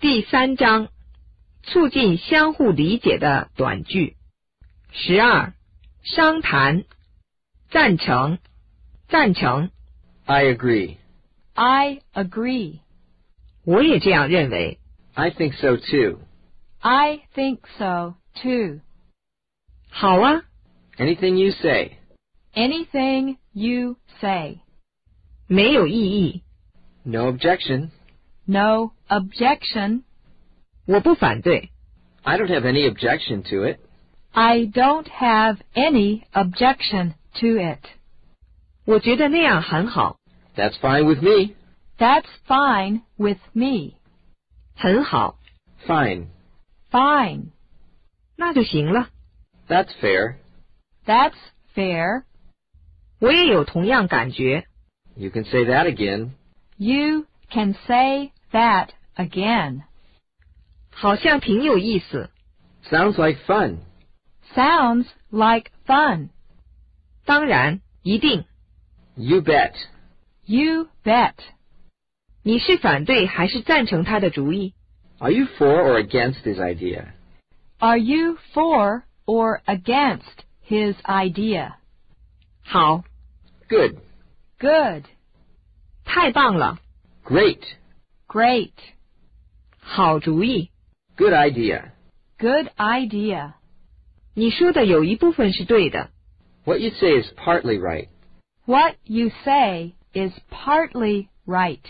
第三章，促进相互理解的短句。十二，商谈，赞成，赞成， I agree. I agree. 我也这样认为。 I think so too. I think so too. 好啊， Anything you say. Anything you say. 没有异议， No objection. No objection. 我不反对。 I don't have any objection to it. I don't have any objection to it. 我觉得那样很好， That's fine with me. That's fine with me. 很好， Fine. Fine. 那就行了。 That's fair. That's fair. 我也有同样感觉。 You can say that again. You can say that again. 好像挺有意思。 Sounds like fun. Sounds like fun. 当然，一定。 You bet. You bet. 你是反对还是赞成他的主意？ Are you for or against his idea? Are you for or against his idea? 好， Good. Good. 太棒了， Great. Great. 好主意。 Good idea. Good idea. 你说的有一部分是对的。 What you say is partly right. What you say is partly right.